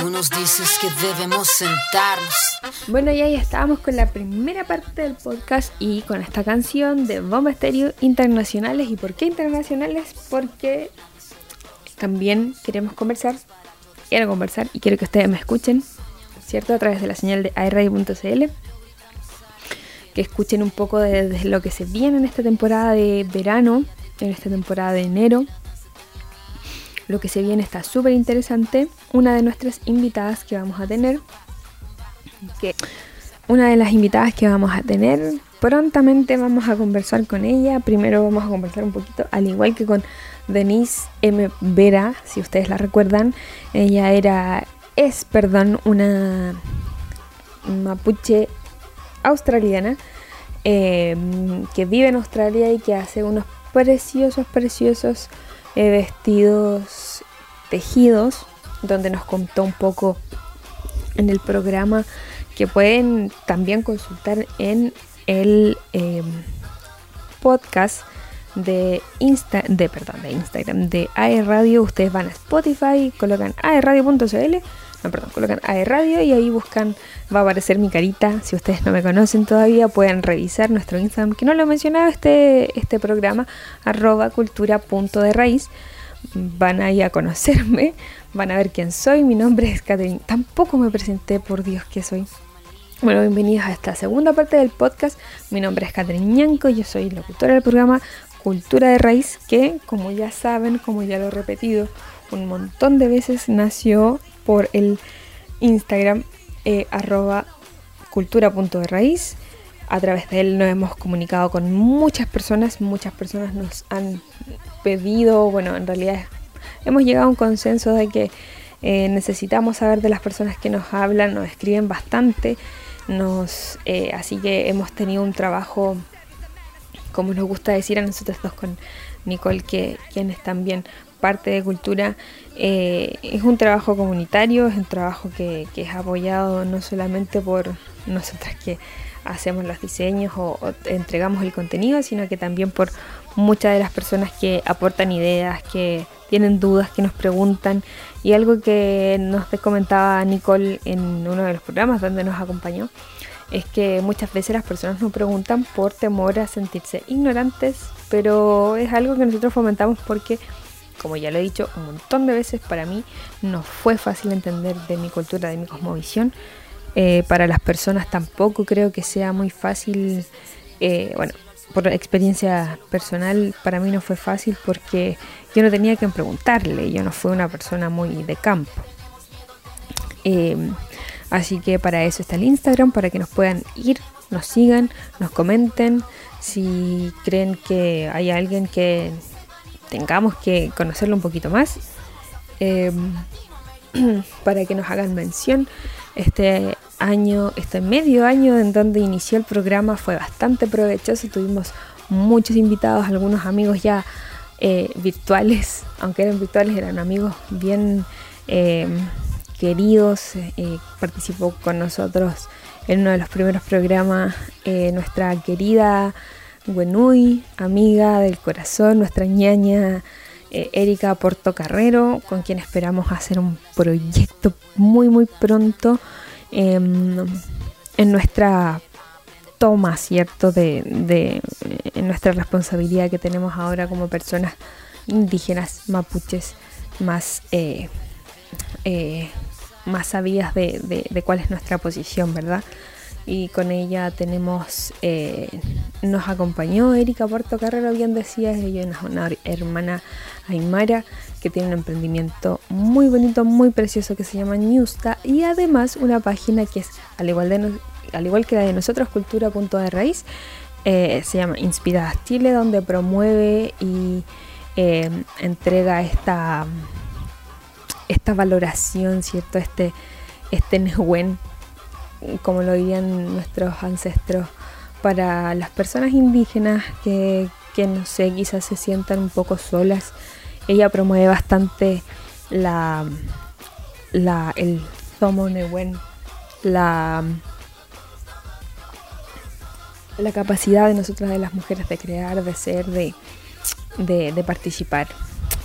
Tú nos dices que debemos sentarnos. Bueno, y ahí estábamos con la primera parte del podcast y con esta canción de Bomba Estéreo Internacionales. ¿Y por qué internacionales? Porque también queremos conversar, quiero conversar y quiero que ustedes me escuchen, ¿cierto? A través de la señal de airradio.cl. Que escuchen un poco de, lo que se viene en esta temporada de verano, en esta temporada de enero. Lo que se viene está súper interesante. Una de nuestras invitadas que vamos a tener, que una de las invitadas que vamos a tener, prontamente vamos a conversar con ella. Primero vamos a conversar un poquito, al igual que con Denise M. Vera, si ustedes la recuerdan. Ella era, es, perdón, una mapuche australiana eh, que vive en Australia y que hace unos preciosos, preciosos eh, vestidos tejidos, donde nos contó un poco en el programa que pueden también consultar en el eh, podcast de Insta, de perdón, de Instagram, de AE Radio, ustedes van a Spotify, colocan aeradio.cl, no, perdón, colocan AE Radio y ahí buscan, va a aparecer mi carita, si ustedes no me conocen todavía, pueden revisar nuestro Instagram, que no lo he mencionado este, este programa, arroba cultura punto de raíz, van ahí a conocerme, van a ver quién soy, mi nombre es Catherine, tampoco me presenté, por Dios que soy. Bueno, bienvenidos a esta segunda parte del podcast. Mi nombre es Catherine Ñanco, yo soy locutora del programa Cultura de Raíz, que como ya saben, como ya lo he repetido un montón de veces, nació por el Instagram eh, cultura.de A través de él nos hemos comunicado con muchas personas, muchas personas nos han pedido, bueno, en realidad hemos llegado a un consenso de que eh, necesitamos saber de las personas que nos hablan, nos escriben bastante, nos, eh, así que hemos tenido un trabajo como nos gusta decir a nosotros dos con Nicole, que quien es también parte de cultura, eh, es un trabajo comunitario, es un trabajo que, es apoyado no solamente por nosotras que hacemos los diseños o, entregamos el contenido, sino que también por muchas de las personas que aportan ideas, que tienen dudas, que nos preguntan. Y algo que nos comentaba Nicole en uno de los programas donde nos acompañó, es que muchas veces las personas nos preguntan por temor a sentirse ignorantes, pero es algo que nosotros fomentamos porque, como ya lo he dicho un montón de veces, para mí no fue fácil entender de mi cultura, de mi cosmovisión. Eh, para las personas tampoco creo que sea muy fácil, eh, bueno, por experiencia personal, para mí no fue fácil porque yo no tenía que preguntarle, yo no fui una persona muy de campo. Eh, Así que para eso está el Instagram, para que nos puedan ir, nos sigan, nos comenten. Si creen que hay alguien que tengamos que conocerlo un poquito más, para que nos hagan mención. Este año, este medio año en donde inició el programa fue bastante provechoso. Tuvimos muchos invitados, algunos amigos ya eh, virtuales, aunque eran virtuales, eran amigos bien em, queridos, eh, participó con nosotros en uno de los primeros programas eh, nuestra querida Wenui, amiga del corazón, nuestra ñaña eh, Erika Portocarrero, con quien esperamos hacer un proyecto muy muy pronto em, en nuestra toma, ¿cierto?, de, nuestra responsabilidad que tenemos ahora como personas indígenas mapuches más más sabidas de, cuál es nuestra posición, ¿verdad? Y con ella tenemos, eh, nos acompañó Erika Puerto Carrero, bien decía, ella es una hermana Aymara que tiene un emprendimiento muy bonito, muy precioso que se llama Newsta y además una página que es, al igual, de al igual que la de nosotros, cultura.de raíz, eh, se llama Inspiradas Chile, donde promueve y eh, entrega esta esta valoración, ¿cierto? Este, este Nehuen, como lo dirían nuestros ancestros, para las personas indígenas que, no sé, quizás se sientan un poco solas. Ella promueve bastante la, la el Zomo Nehuen, la, la capacidad de nosotras de las mujeres de crear, de ser, de, de participar.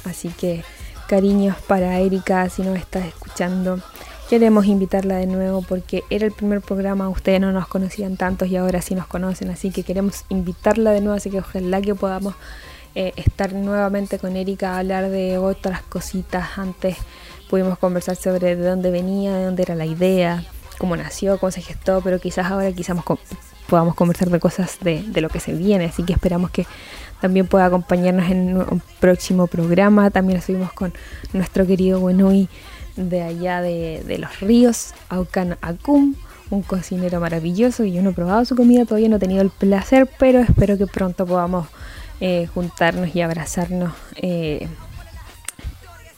Así que cariños para Erika si no estás escuchando. Queremos invitarla de nuevo porque era el primer programa, ustedes no nos conocían tantos y ahora sí nos conocen, así que queremos invitarla de nuevo, así que ojalá que podamos eh, estar nuevamente con Erika hablar de otras cositas. Antes pudimos conversar sobre de dónde venía, de dónde era la idea, cómo nació, cómo se gestó, pero quizás ahora quizás podamos conversar de cosas de, de lo que se viene, así que esperamos que también pueda acompañarnos en un próximo programa. También estuvimos con nuestro querido Wenui de allá de, los ríos, Aucan Akum, un cocinero maravilloso y yo no he probado su comida, todavía no he tenido el placer, pero espero que pronto podamos eh, juntarnos y abrazarnos eh,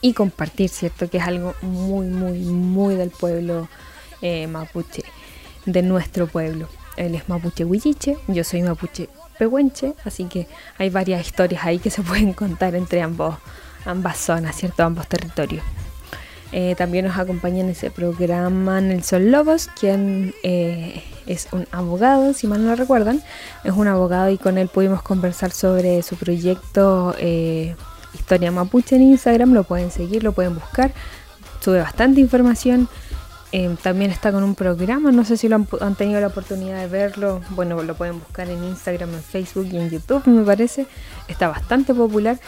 y compartir, ¿cierto? Que es algo muy, muy, muy del pueblo eh, mapuche, de nuestro pueblo. Él es mapuche huilliche, yo soy mapuche pehuenche, así que hay varias historias ahí que se pueden contar entre ambos, ambas zonas, ¿cierto? Ambos territorios. Eh, también nos acompaña en ese programa Nelson Lobos, quien eh, es un abogado, si mal no lo recuerdan. Es un abogado y con él pudimos conversar sobre su proyecto eh, Historia Mapuche en Instagram. Lo pueden seguir, lo pueden buscar. Sube bastante información. también está con un programa, no sé si lo han, han, tenido la oportunidad de verlo. Bueno, lo pueden buscar en Instagram, en Facebook y en YouTube, me parece. Está bastante popular.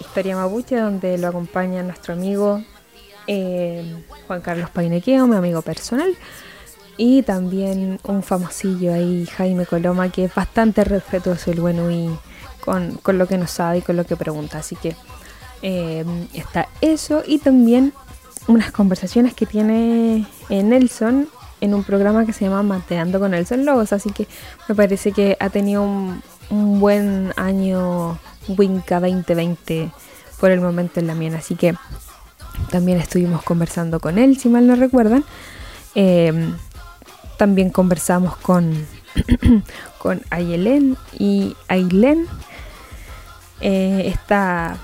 Historia Mapuche, donde lo acompaña nuestro amigo eh, Juan Carlos Painequeo, mi amigo personal, y también un famosillo ahí, Jaime Coloma, que es bastante respetuoso el bueno y con, lo que nos sabe y con lo que pregunta. Así que eh, está eso y también unas conversaciones que tiene eh, Nelson en un programa que se llama Mateando con Nelson Lobos. Así que me parece que ha tenido un, un buen año Winca 2020 por el momento en la mía. Así que también estuvimos conversando con él, si mal no recuerdan. Em, también conversamos con, con Ayelen y Ailén. Eh, esta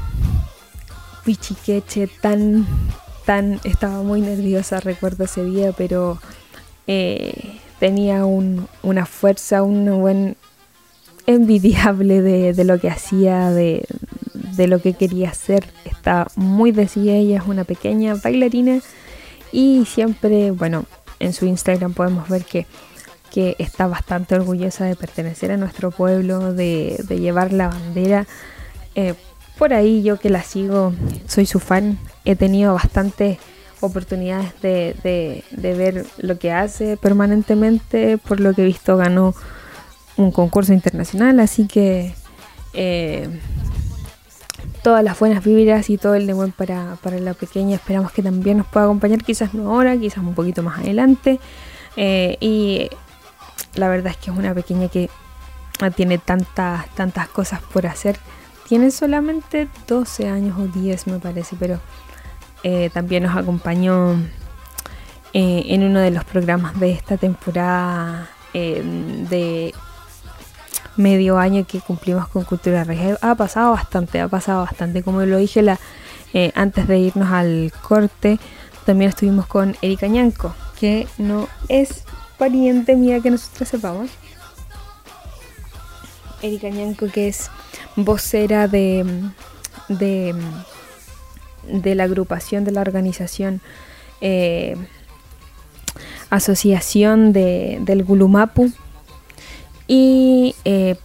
pichiqueche tan, tan, estaba muy nerviosa, recuerdo ese día, pero eh, tenía una fuerza, un buen envidiable de, de lo que hacía, de, de lo que quería hacer. Está muy decidida, ella es una pequeña bailarina y siempre, bueno, en su Instagram podemos ver que, que está bastante orgullosa de pertenecer a nuestro pueblo, de, llevar la bandera. Eh, por ahí yo que la sigo, soy su fan, he tenido bastantes oportunidades de, de, ver lo que hace permanentemente, por lo que he visto ganó un concurso internacional, así que eh, todas las buenas vibras y todo el de buen para, la pequeña. Esperamos que también nos pueda acompañar, quizás no ahora, quizás un poquito más adelante. Eh, y la verdad es que es una pequeña que tiene tantas, tantas cosas por hacer. Tiene solamente 12 años o 10 me parece, pero eh, también nos acompañó eh, en uno de los programas de esta temporada de medio año que cumplimos con Cultura Regia. Ha pasado bastante, ha pasado bastante. Como lo dije la, eh, antes de irnos al corte, también estuvimos con Erika Ñanco, que no es pariente mía que nosotros sepamos. Erika Ñanco, que es vocera de, de, la agrupación, de la organización eh, Asociación de, del Gulumapu, y eh,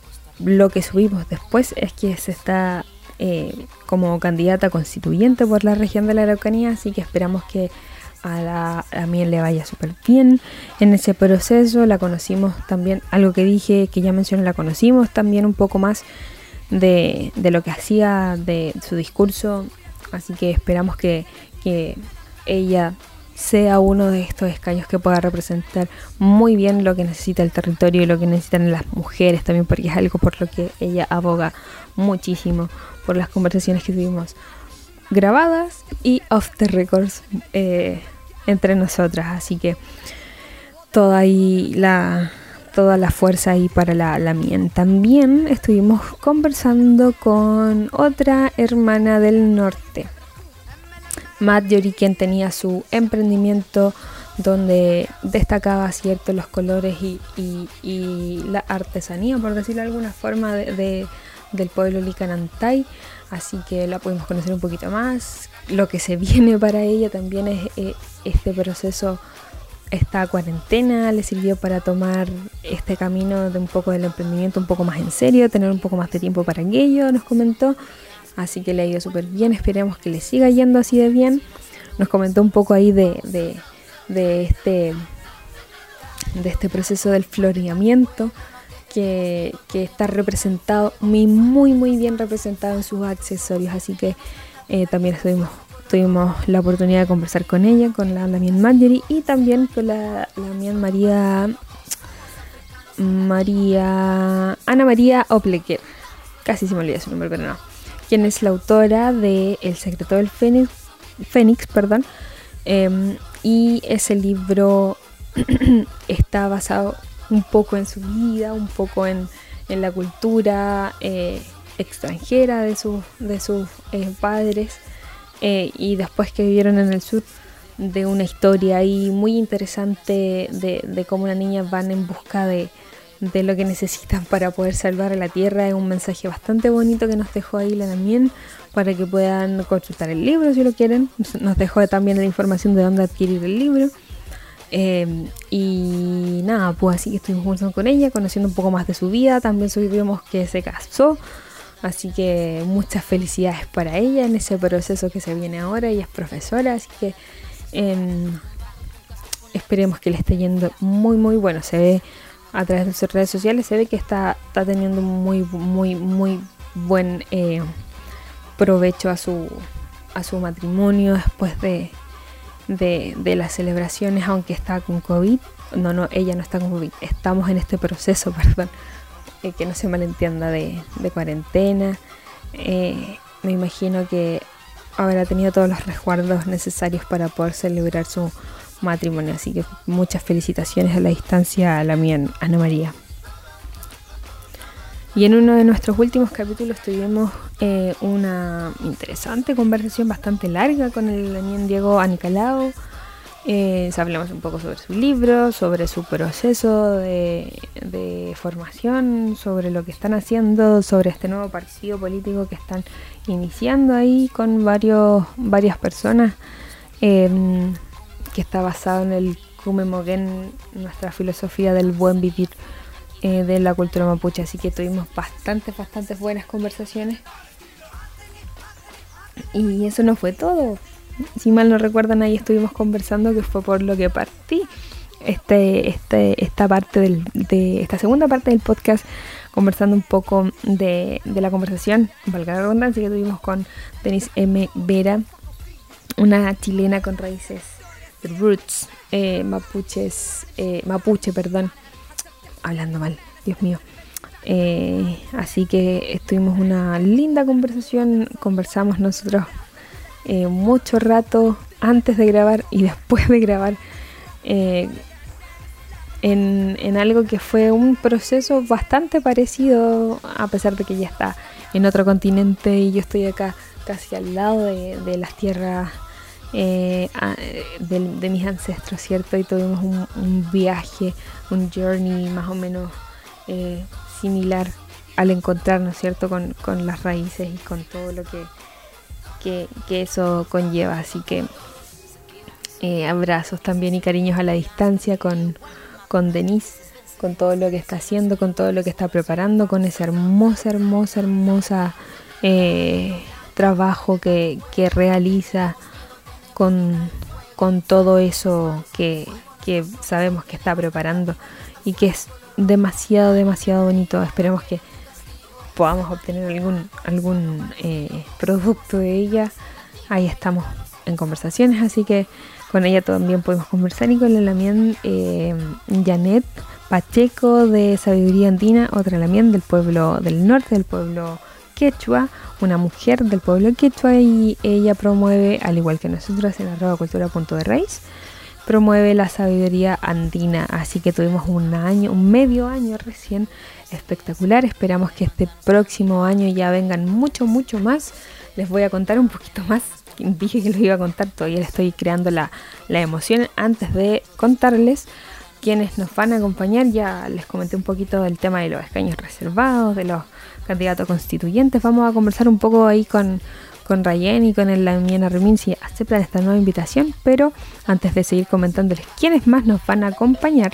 lo que subimos después es que se está eh, como candidata constituyente por la región de la Araucanía, así que esperamos que a la a le vaya súper bien en ese proceso. La conocimos también, algo que dije que ya mencioné, la conocimos también un poco más de, de lo que hacía, de su discurso, así que esperamos que, que ella sea uno de estos escaños que pueda representar muy bien lo que necesita el territorio y lo que necesitan las mujeres también, porque es algo por lo que ella aboga muchísimo por las conversaciones que tuvimos grabadas y off the records eh, entre nosotras. Así que toda ahí la toda la fuerza ahí para la, la mien. También estuvimos conversando con otra hermana del norte Matt quien tenía su emprendimiento donde destacaba cierto los colores y, la artesanía, por decirlo de alguna forma, de, del pueblo Licanantay. Así que la pudimos conocer un poquito más. Lo que se viene para ella también es eh, este proceso, esta cuarentena le sirvió para tomar este camino de un poco del emprendimiento un poco más en serio, tener un poco más de tiempo para aquello, nos comentó. Así que le ha ido súper bien, esperemos que le siga yendo así de bien. Nos comentó un poco ahí de, de, de este de este proceso del floreamiento que, está representado, muy, muy, muy bien representado en sus accesorios. Así que eh, también tuvimos la oportunidad de conversar con ella, con la Lamien Marjorie y también con la Lamien María, María, Ana María Opleker. Casi se me olvida su nombre, pero no. Quien es la autora de El secreto del Fénix, Fénix perdón, em, y ese libro está basado un poco en su vida, un poco en, la cultura eh, extranjera de, de sus eh, padres eh, y después que vivieron en el sur de una historia ahí muy interesante de, cómo una niña van en busca de, de, lo que necesitan para poder salvar a la tierra. Es un mensaje bastante bonito que nos dejó ahí la también para que puedan consultar el libro si lo quieren. Nos dejó también la información de dónde adquirir el libro. Em, y nada, pues así que estuvimos conversando con ella, conociendo un poco más de su vida. También supimos que se casó. Así que muchas felicidades para ella en ese proceso que se viene ahora. Ella es profesora, así que em, esperemos que le esté yendo muy, muy bueno. Se ve a través de sus redes sociales, se ve que está, está teniendo muy, muy, muy buen eh, provecho a su, a su matrimonio después de, de, las celebraciones, aunque está con COVID. No, no, ella no está con COVID. Estamos en este proceso, perdón, eh, que no se malentienda de, cuarentena. Eh, me imagino que habrá tenido todos los resguardos necesarios para poder celebrar su matrimonio. Así que muchas felicitaciones a la distancia a la mía, Ana María. Y en uno de nuestros últimos capítulos tuvimos eh, una interesante conversación bastante larga con el Daniel Diego Anicalao. Eh, hablamos un poco sobre su libro, sobre su proceso de, formación, sobre lo que están haciendo, sobre este nuevo partido político que están iniciando ahí con varios, varias personas, em, que está basado en el Kume Mogen, nuestra filosofía del buen vivir eh, de la cultura mapuche. Así que tuvimos bastantes, bastantes buenas conversaciones. Y eso no fue todo. Si mal no recuerdan, ahí estuvimos conversando que fue por lo que partí este, este, esta parte del, de esta segunda parte del podcast conversando un poco de, de la conversación, valga la redundancia, que tuvimos con Denise M. Vera, una chilena con raíces roots eh, mapuches, eh, mapuche, perdón, hablando mal, Dios mío. Eh, así que estuvimos una linda conversación, conversamos nosotros eh, mucho rato antes de grabar y después de grabar eh, en, algo que fue un proceso bastante parecido, a pesar de que ella está en otro continente y yo estoy acá casi al lado de, las tierras de, mis ancestros, ¿cierto? Y tuvimos un viaje un journey más o menos eh, similar al encontrarnos, ¿cierto? Con, las raíces y con todo lo que, que, eso conlleva. Así que eh, abrazos también y cariños a la distancia con, con Denise, con todo lo que está haciendo, con todo lo que está preparando, con ese hermosa, hermosa, hermosa eh, trabajo que, que realiza con, con todo eso que, que sabemos que está preparando y que es demasiado, demasiado bonito. Esperemos que podamos obtener algún, algún eh, producto de ella. Ahí estamos en conversaciones, así que con ella también podemos conversar y con la Lamien eh, Janet Pacheco de Sabiduría Andina, otra Lamien del pueblo del norte, del pueblo quechua, una mujer del pueblo quechua y ella promueve, al igual que nosotros en arroba cultura punto de raíz, promueve la sabiduría andina. Así que tuvimos un año, un medio año recién espectacular. Esperamos que este próximo año ya vengan mucho, mucho más. Les voy a contar un poquito más. Dije que les iba a contar, todavía le estoy creando la, la emoción antes de contarles. Quienes nos van a acompañar. Ya les comenté un poquito del tema de los escaños reservados, de los candidatos constituyentes. Vamos a conversar un poco ahí con, con Rayen y con el Lamiana Remín si aceptan esta nueva invitación. Pero antes de seguir comentándoles quiénes más nos van a acompañar,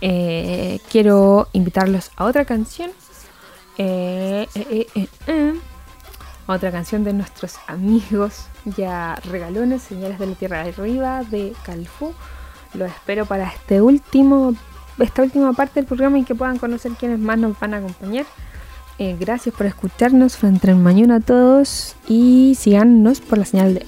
eh, quiero invitarlos a otra canción. Eh, eh, otra canción de nuestros amigos ya regalones, Señales de la Tierra de Arriba, de Calfú. Lo espero para este último, esta última parte del programa y que puedan conocer quiénes más nos van a acompañar. gracias por escucharnos, frente mañana a todos y síganos por la señal de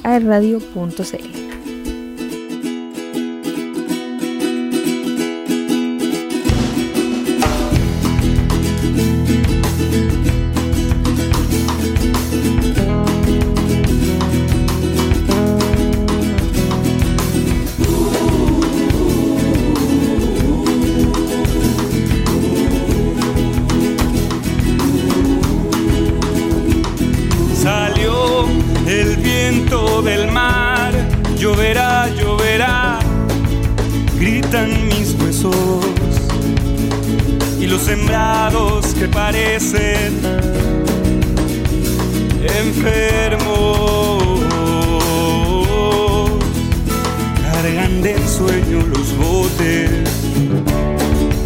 sembrados que parecen enfermos, cargan de sueño los botes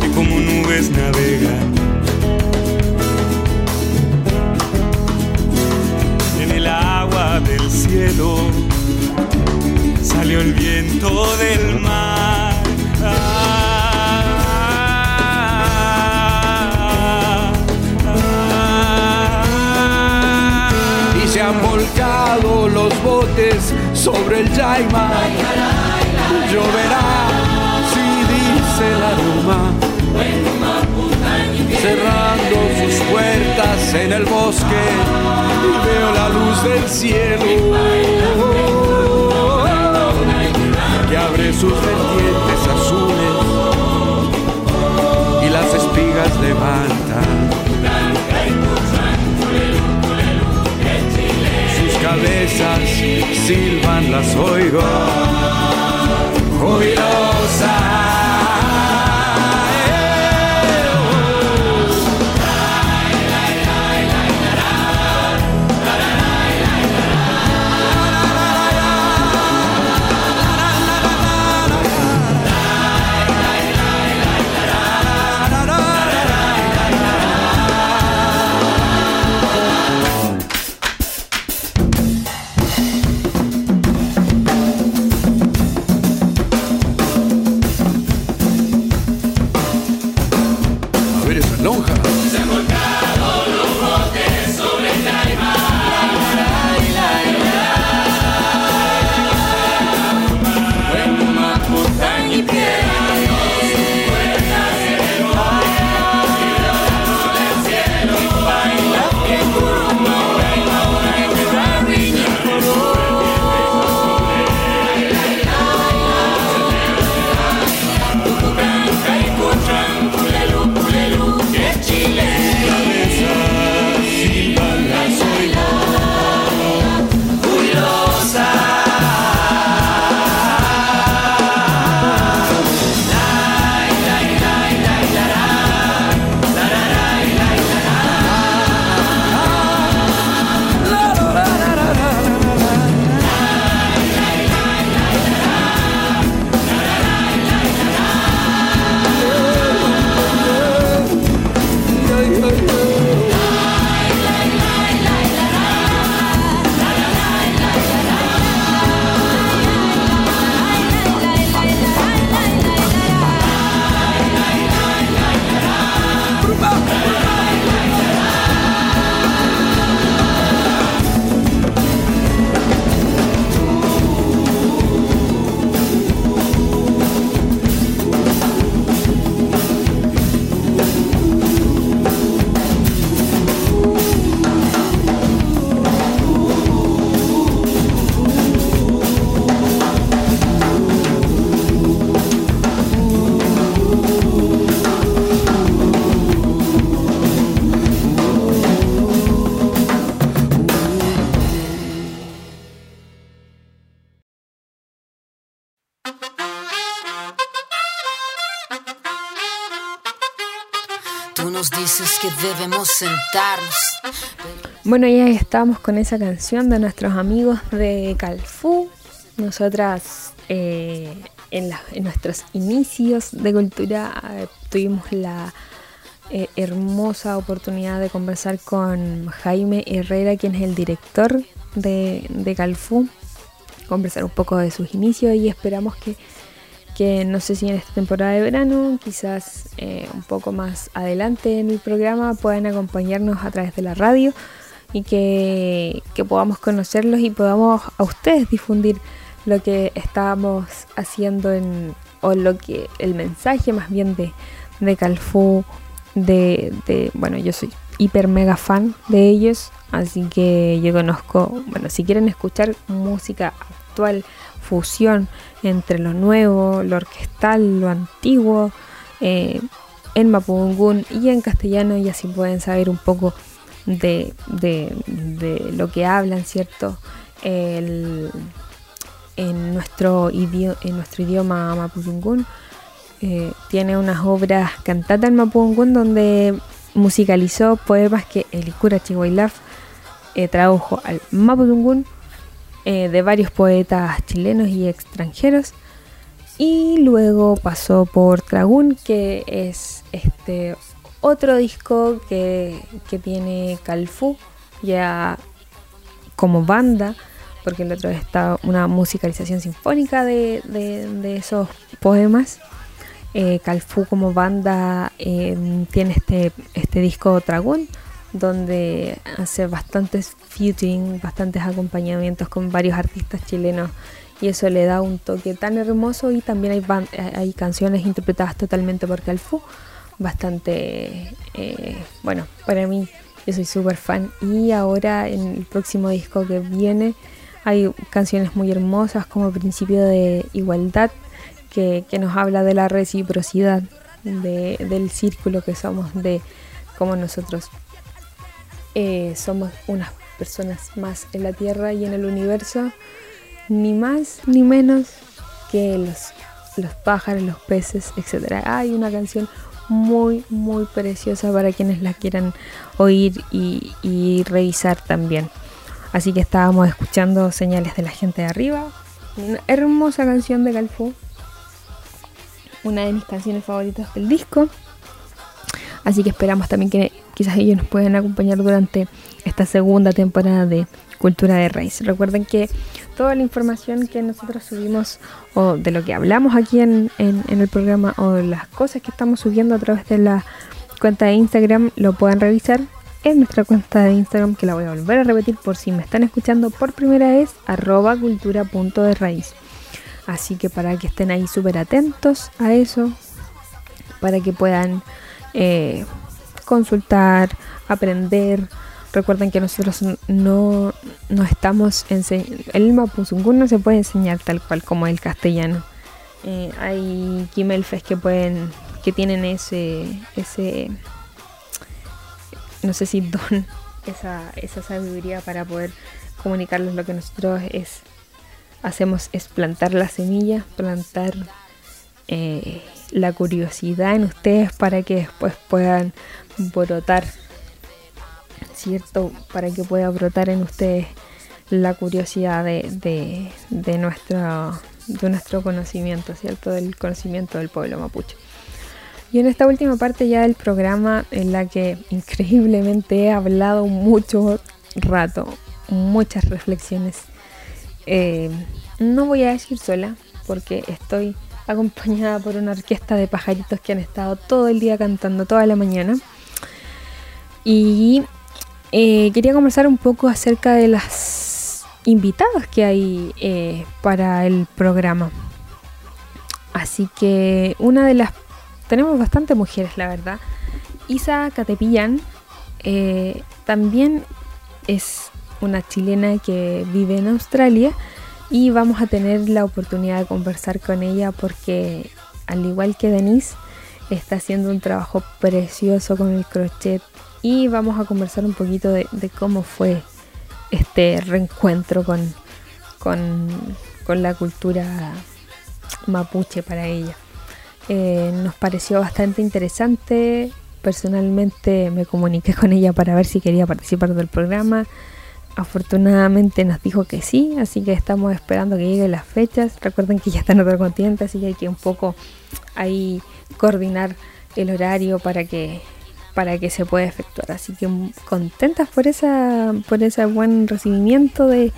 que como nubes navegan. En el agua del cielo salió el viento del mar. sobre el Yaima. Lloverá si dice la Duma. Cerrando sus puertas en el bosque y veo la luz del cielo que abre sus vertientes azules y las espigas levantan. cabezas silban, las oigo. airradio.cl. dices que debemos sentarnos. Bueno, ya estamos con esa canción de nuestros amigos de Calfú. Nosotras eh, en, nuestros inicios de cultura eh, tuvimos la eh, hermosa oportunidad de conversar con Jaime Herrera, quien es el director de, de Calfú, conversar un poco de sus inicios y esperamos que que no sé si en esta temporada de verano, quizás eh, un poco más adelante en el programa, puedan acompañarnos a través de la radio y que, podamos conocerlos y podamos a ustedes difundir lo que estábamos haciendo en, o lo que el mensaje más bien de, de Calfú, de, de, bueno, yo soy hiper mega fan de ellos, así que yo conozco, bueno, si quieren escuchar música actual, fusión entre lo nuevo, lo orquestal, lo antiguo, eh, en mapudungún y en castellano y así pueden saber un poco de, lo que hablan, ¿cierto? en, nuestro en nuestro idioma mapudungún eh, tiene unas obras cantadas en mapudungún donde musicalizó poemas que el Ikura Chihuailaf eh, tradujo al mapudungún eh, de varios poetas chilenos y extranjeros. Y luego pasó por Tragún, que es este otro disco que, tiene Calfú, ya como banda, porque el otro está una musicalización sinfónica de, esos poemas. Eh, como banda eh, tiene este, este disco Tragún donde hace bastantes featuring, bastantes acompañamientos con varios artistas chilenos. Y eso le da un toque tan hermoso y también hay, hay canciones interpretadas totalmente por Calfú, bastante, eh, bueno, para mí yo soy súper fan. Y ahora en el próximo disco que viene hay canciones muy hermosas como Principio de Igualdad que, nos habla de la reciprocidad, del círculo que somos, de cómo nosotros eh, somos unas personas más en la Tierra y en el universo, ni más ni menos que los, los pájaros, los peces, etc. Hay una canción muy, muy preciosa para quienes la quieran oír y, revisar también. Así que estábamos escuchando señales de la gente de arriba. Una hermosa canción de Galfo. Una de mis canciones favoritas del disco. Así que esperamos también que quizás ellos nos puedan acompañar durante esta segunda temporada de Cultura de Raíz. Recuerden que toda la información que nosotros subimos o de lo que hablamos aquí en, el programa o las cosas que estamos subiendo a través de la cuenta de Instagram lo pueden revisar en nuestra cuenta de Instagram que la voy a volver a repetir por si me están escuchando por primera vez arroba cultura. Así que para que estén ahí súper atentos a eso, para que puedan eh, consultar, aprender. Recuerden que nosotros no, no estamos enseñando. El Mapuzungún no se puede enseñar tal cual como el castellano. Eh, hay Kimelfes que pueden. que tienen ese. ese. no sé si don, esa, esa sabiduría para poder comunicarles lo que nosotros es hacemos es plantar la semilla, plantar eh, la curiosidad en ustedes para que después puedan brotar, ¿cierto? Para que pueda brotar en ustedes la curiosidad de, de, nuestro, de nuestro conocimiento, ¿cierto? Del conocimiento del pueblo mapuche. Y en esta última parte ya del programa, en la que increíblemente he hablado mucho rato, muchas reflexiones, eh, no voy a decir sola, porque estoy acompañada por una orquesta de pajaritos que han estado todo el día cantando toda la mañana. Y eh, quería conversar un poco acerca de las invitadas que hay eh, para el programa. Así que una de las... Tenemos bastantes mujeres, la verdad. Isa Catepillán eh, también es una chilena que vive en Australia y vamos a tener la oportunidad de conversar con ella porque al igual que Denise está haciendo un trabajo precioso con el crochet y vamos a conversar un poquito de, cómo fue este reencuentro con, con, la cultura mapuche para ella. Eh, nos pareció bastante interesante personalmente me comuniqué con ella para ver si quería participar del programa. Afortunadamente nos dijo que sí, así que estamos esperando que lleguen las fechas. Recuerden que ya está en otro continente, así que hay que un poco ahí coordinar el horario para que para que se pueda efectuar. Así que contentas por esa por ese buen recibimiento de,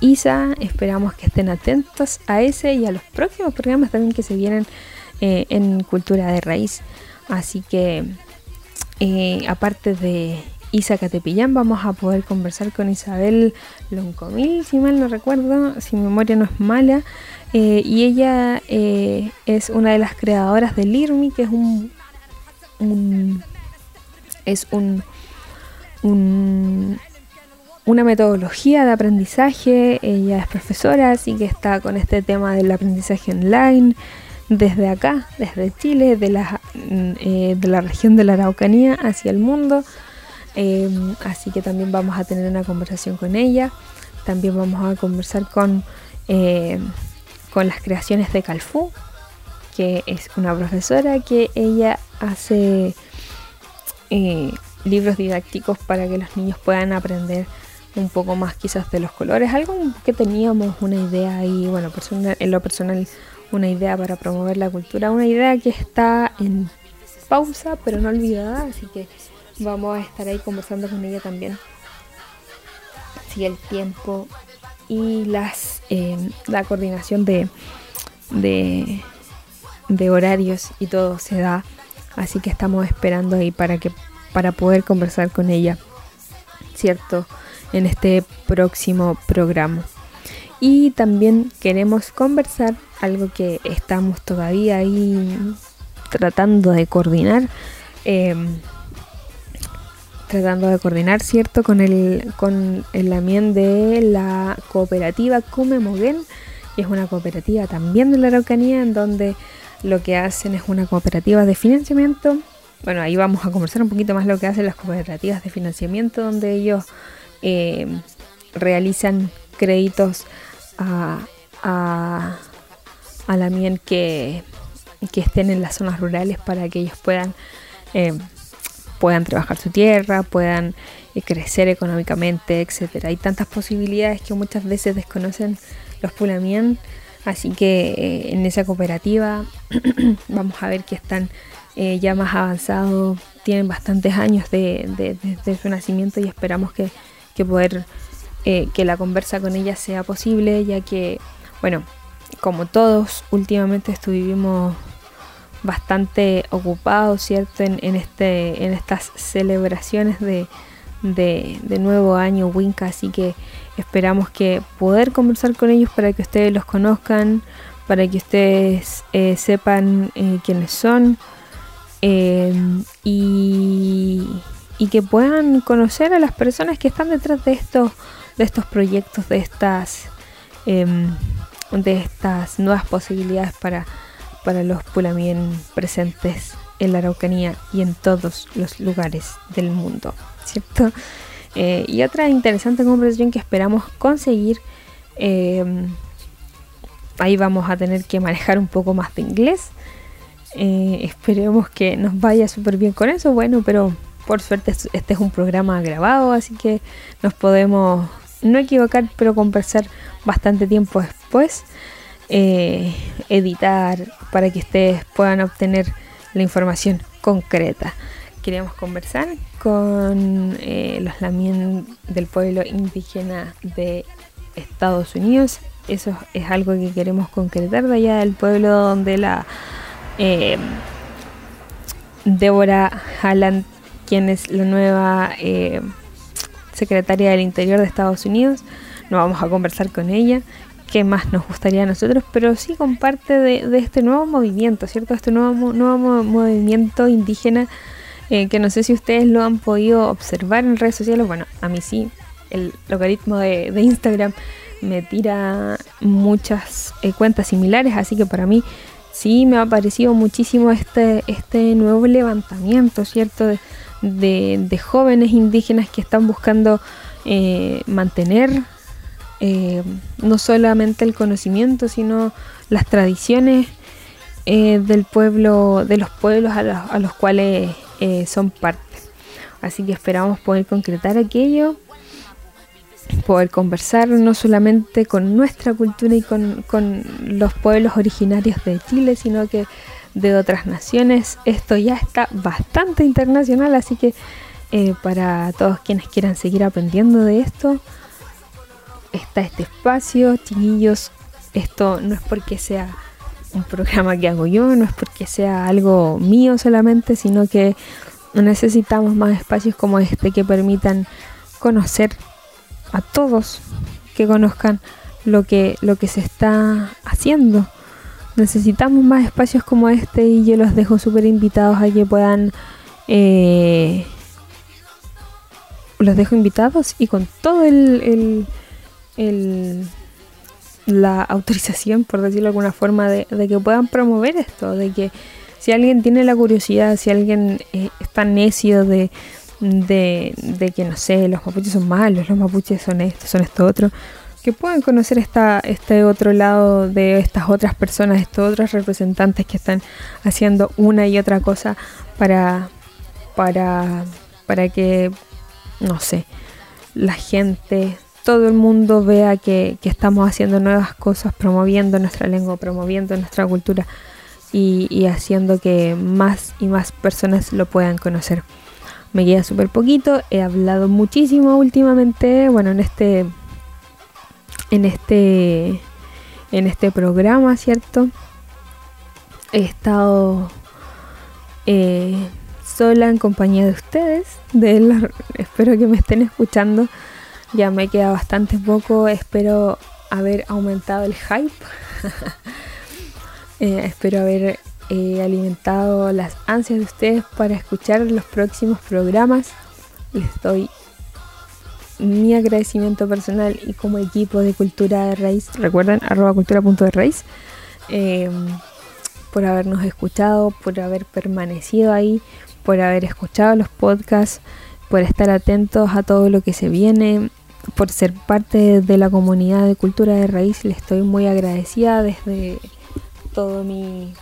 Isa. Esperamos que estén atentos a ese y a los próximos programas también que se vienen eh, en Cultura de Raíz. Así que eh, aparte de Isa Catepillán vamos a poder conversar con Isabel Loncomil, si mal no recuerdo, si mi memoria no es mala. Eh, y ella es una de las creadoras del IRMI, que es un, un es un, una metodología de aprendizaje. Ella es profesora, así que está con este tema del aprendizaje online desde acá, desde Chile, de la, eh, de la región de la Araucanía hacia el mundo. Em, así que también vamos a tener una conversación con ella. También vamos a conversar con, em, con las creaciones de Calfú, que es una profesora que ella hace eh, libros didácticos para que los niños puedan aprender un poco más quizás de los colores. Algo que teníamos una idea y bueno, en lo personal una idea para promover la cultura, una idea que está en pausa pero no olvidada, así que vamos a estar ahí conversando con ella también. Si el tiempo y las eh, la coordinación de, de, de horarios y todo se da, así que estamos esperando ahí para que para poder conversar con ella, cierto, en este próximo programa. Y también queremos conversar algo que estamos todavía ahí tratando de coordinar. Em, tratando de coordinar, ¿cierto? Con el, con el ambiente de la cooperativa Come Moguén, que es una cooperativa también de la Araucanía, en donde lo que hacen es una cooperativa de financiamiento. Bueno, ahí vamos a conversar un poquito más lo que hacen las cooperativas de financiamiento, donde ellos em, realizan créditos a, a, a la miel que, estén en las zonas rurales para que ellos puedan, eh, puedan trabajar su tierra, puedan eh, crecer económicamente, etcétera. Hay tantas posibilidades que muchas veces desconocen los Pulamien, así que eh, en esa cooperativa vamos a ver que están ya más avanzados, tienen bastantes años de, su nacimiento y esperamos que, que poder que la conversa con ella sea posible, ya que, bueno, como todos, últimamente estuvimos bastante ocupados, ¿cierto? En, este, en estas celebraciones de, de, nuevo año Winca, así que esperamos que poder conversar con ellos para que ustedes los conozcan, para que ustedes eh, sepan eh, quiénes son eh, y, y, que puedan conocer a las personas que están detrás de estos, de estos proyectos, de estas em, de estas nuevas posibilidades para, para los pulamien presentes en la Araucanía y en todos los lugares del mundo, ¿cierto? Eh, y otra interesante conversación que esperamos conseguir, eh, ahí vamos a tener que manejar un poco más de inglés, eh, esperemos que nos vaya súper bien con eso, bueno, pero por suerte este es un programa grabado, así que nos podemos no equivocar, pero conversar bastante tiempo después, eh, editar para que ustedes puedan obtener la información concreta. Queríamos conversar con eh, los lamien del pueblo indígena de Estados Unidos. Eso es algo que queremos concretar de allá del pueblo donde la eh, Débora Halland, quien es la nueva secretaria del Interior de Estados Unidos. No vamos a conversar con ella, qué más nos gustaría a nosotros, pero sí comparte de, este nuevo movimiento, ¿cierto? Este nuevo, nuevo movimiento indígena eh, que no sé si ustedes lo han podido observar en redes sociales. Bueno, a mí sí, el logaritmo de, Instagram me tira muchas eh, cuentas similares, así que para mí sí me ha parecido muchísimo este, este nuevo levantamiento, ¿cierto? De, de, jóvenes indígenas que están buscando eh, mantener eh, no solamente el conocimiento, sino las tradiciones eh, del pueblo, de los pueblos a los, cuales eh, son parte. Así que esperamos poder concretar aquello, poder conversar no solamente con nuestra cultura y con, con los pueblos originarios de Chile, sino que de otras naciones. Esto ya está bastante internacional, así que para todos quienes quieran seguir aprendiendo de esto, está este espacio, chiquillos. Esto no es porque sea un programa que hago yo, no es porque sea algo mío solamente, sino que necesitamos más espacios como este que permitan conocer a todos, que conozcan lo que, lo que se está haciendo. Necesitamos más espacios como este y yo los dejo súper invitados a que puedan... Eh, los dejo invitados y con todo el, el, la autorización, por decirlo de alguna forma, de, que puedan promover esto, de que si alguien tiene la curiosidad, si alguien eh, está necio de, de, de, que, no sé, los mapuches son malos, los mapuches son esto, son esto otro, que puedan conocer esta, este otro lado de estas otras personas, estos otros representantes que están haciendo una y otra cosa para, para, para que no sé, la gente, todo el mundo vea que, estamos haciendo nuevas cosas, promoviendo nuestra lengua, promoviendo nuestra cultura y, haciendo que más y más personas lo puedan conocer. Me queda súper poquito, he hablado muchísimo últimamente, bueno, en este, en este, en este programa, ¿cierto? He estado eh, sola en compañía de ustedes. De espero que me estén escuchando. Ya me queda bastante poco. Espero haber aumentado el hype. Eh, espero haber eh, alimentado las ansias de ustedes para escuchar los próximos programas. Les doy mi agradecimiento personal y como equipo de Cultura de Raíz. Recuerden, arroba cultura.de raíz. Eh, por habernos escuchado, por haber permanecido ahí, por haber escuchado los podcasts, por estar atentos a todo lo que se viene, por ser parte de la comunidad de cultura de raíz. Le estoy muy agradecida desde todo mi,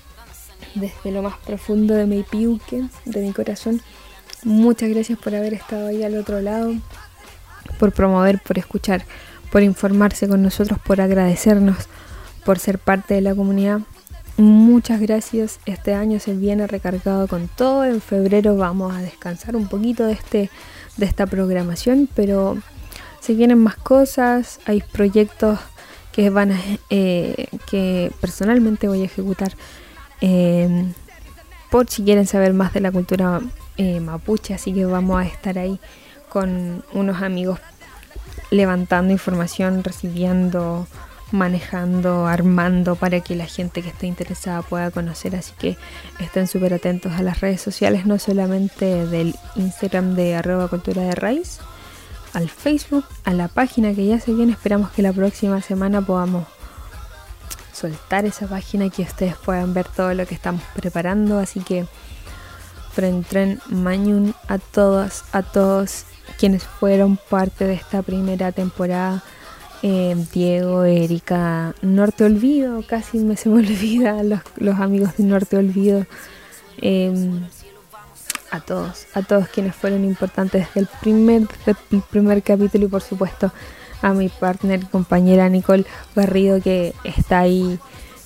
desde lo más profundo de mi piuque, de mi corazón. Muchas gracias por haber estado ahí al otro lado, por promover, por escuchar, por informarse con nosotros, por agradecernos, por ser parte de la comunidad. Muchas gracias. Este año se viene recargado con todo. En febrero vamos a descansar un poquito de este de esta programación, pero se vienen más cosas. Hay proyectos que van a, eh, que personalmente voy a ejecutar. Em, por si quieren saber más de la cultura eh, mapuche, así que vamos a estar ahí con unos amigos levantando información, recibiendo manejando, armando para que la gente que esté interesada pueda conocer. Así que estén súper atentos a las redes sociales, no solamente del Instagram de arroba cultura de raíz, al Facebook, a la página que ya se viene. Esperamos que la próxima semana podamos soltar esa página y que ustedes puedan ver todo lo que estamos preparando. Así que Tren Mañun a todas, a todos quienes fueron parte de esta primera temporada eh, Diego, Erika, Norte Olvido, casi me se me olvida los, los amigos de Norte Olvido. Em, a todos, a todos quienes fueron importantes desde el primer, el primer capítulo y por supuesto a mi partner, compañera Nicole Garrido que está ahí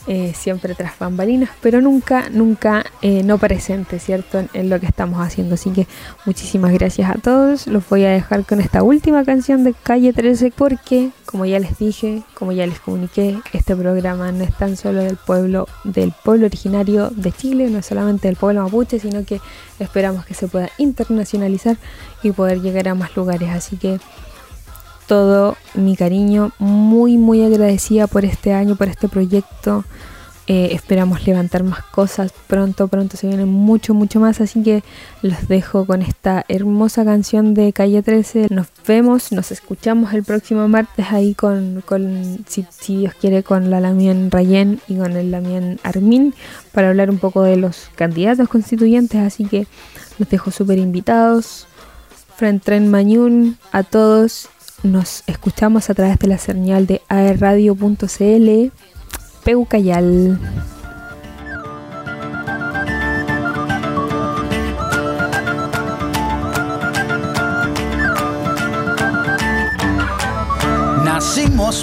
eh, siempre tras bambalinas, pero nunca, nunca eh, no presente, ¿cierto? En, lo que estamos haciendo. Así que muchísimas gracias a todos. Los voy a dejar con esta última canción de Calle 13 porque, como ya les dije, como ya les comuniqué, este programa no es tan solo del pueblo, del pueblo originario de Chile, no es solamente del pueblo mapuche, sino que esperamos que se pueda internacionalizar y poder llegar a más lugares. Así que todo mi cariño, muy muy agradecida por este año, por este proyecto. Eh, esperamos levantar más cosas pronto, pronto se viene mucho, mucho más. Así que los dejo con esta hermosa canción de Calle 13. Nos vemos, nos escuchamos el próximo martes ahí con, si, Dios quiere, con la Lamien Rayen y con el Lamien Armin para hablar un poco de los candidatos constituyentes. Así que los dejo súper invitados. Frente en Mañún, a todos nos escuchamos a través de la señal de aerradio.cl. Peucayal.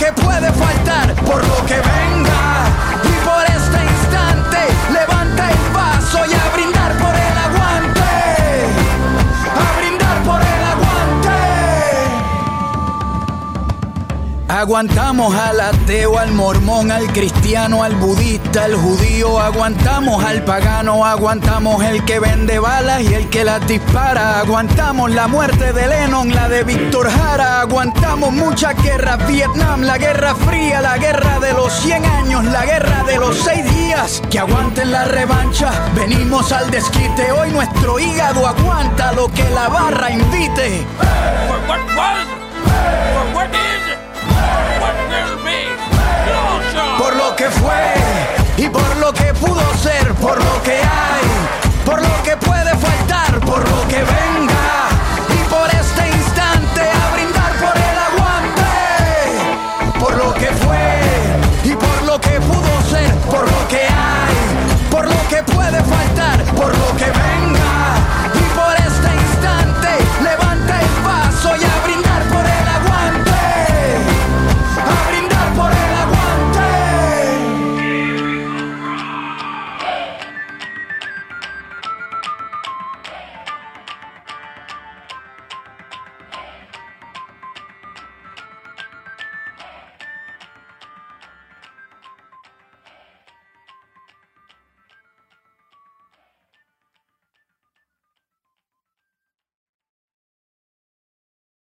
que puede faltar, por lo que venga y por este instante levanta el paso y a brindar por el aguante. A brindar por el aguante. Aguantamos al ateo, al mormón, al cristiano, al budista, al judío. Aguantamos al pagano, aguantamos el que vende balas y el que las dispara. Aguantamos la muerte de Lennon, la de Víctor Jara. Muchas guerras, Vietnam, la guerra fría, la guerra de los 100 años, la guerra de los 6 días. Que aguanten la revancha, venimos al desquite. Hoy nuestro hígado aguanta lo que la barra invite. Por lo que fue y por lo que pudo ser, por lo que hay, por lo que puede faltar, por lo que venga por lo que hay, por lo que puede faltar, por lo que venga.